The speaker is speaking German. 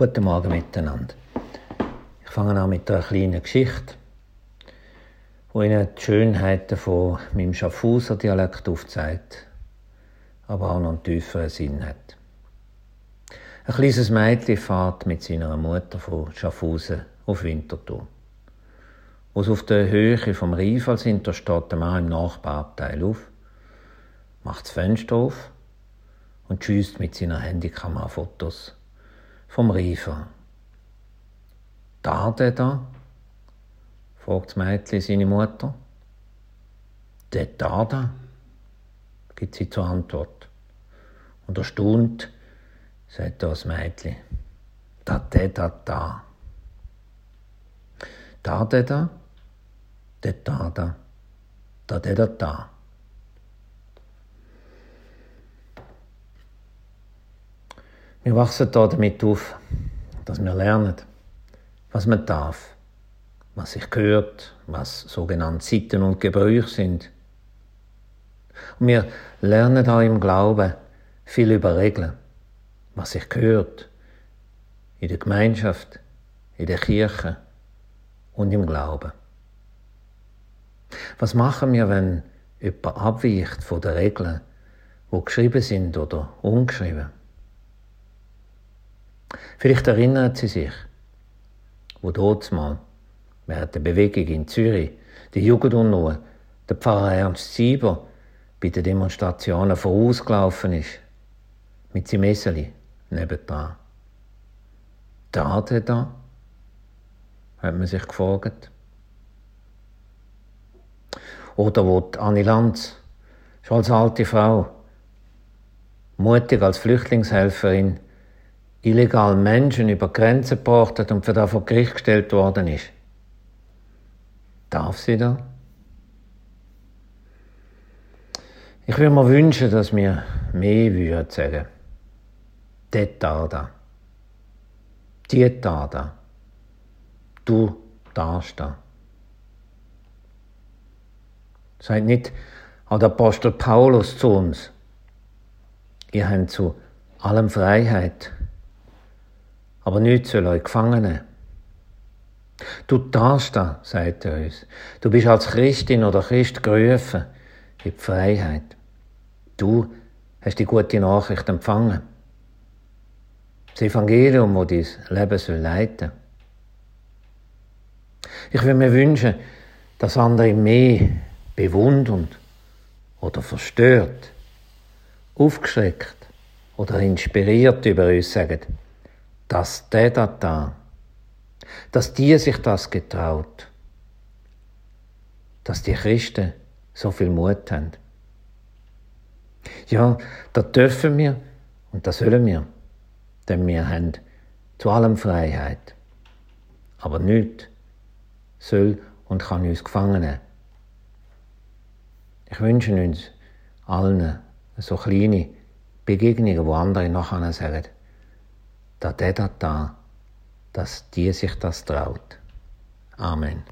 Guten Morgen miteinander. Ich fange an mit einer kleinen Geschichte, wo Ihnen die Schönheiten von meinem Schaffhauser Dialekt aufzeigt, aber auch noch einen tieferen Sinn hat. Ein kleines Mädchen fährt mit seiner Mutter von Schaffhausen auf Winterthur. Wo sie auf der Höhe vom Riefal sind, da steht der Mann im Nachbarabteil auf, macht das Fenster auf und schießt mit seiner Handykamera Fotos vom Riefer. Da der da? fragt das Mädchen seine Mutter. Der da da? gibt sie zur Antwort. Und erstaunt sagt das Mädchen. Da der da da. Da der da? Der da da. Da der da da. Wir wachsen da damit auf, dass wir lernen, was man darf, was sich gehört, was sogenannte Sitten und Gebräuche sind. Und wir lernen auch im Glauben viel über Regeln, was sich gehört, in der Gemeinschaft, in der Kirche und im Glauben. Was machen wir, wenn jemand abweicht von den Regeln, die geschrieben sind oder ungeschrieben? Vielleicht erinnert sie sich, wo dort mal während der Bewegung in Zürich die Jugendunruhe der Pfarrer Ernst Sieber bei den Demonstrationen vorausgelaufen ist, mit seinem Esseli nebendran. Da der da? hat man sich gefragt. Oder wo Annie Lanz, schon als alte Frau, mutig als Flüchtlingshelferin, illegal Menschen über Grenzen gebracht und für das vor Gericht gestellt worden ist. Darf sie da? Ich würde mir wünschen, dass wir mehr würden sagen. Dort da. Die da. Du darfst da. Seid nicht auch der Apostel Paulus zu uns. Ihr habt zu allem Freiheit aber nichts soll euch gefangen nehmen. Du darfst da, sagt er uns. Du bist als Christin oder Christ gerufen in die Freiheit. Du hast die gute Nachricht empfangen. Das Evangelium, das dein Leben soll leiten Ich würde mir wünschen, dass andere mehr bewundert oder verstört, aufgeschreckt oder inspiriert über uns sagen dass der da da, dass die sich das getraut, dass die Christen so viel Mut haben. Ja, da dürfen wir und das sollen wir, denn wir haben zu allem Freiheit. Aber nichts soll und kann uns gefangen nehmen. Ich wünsche uns allen so kleine Begegnungen, wo andere nachher sagen, da der da, dass die sich das traut. Amen.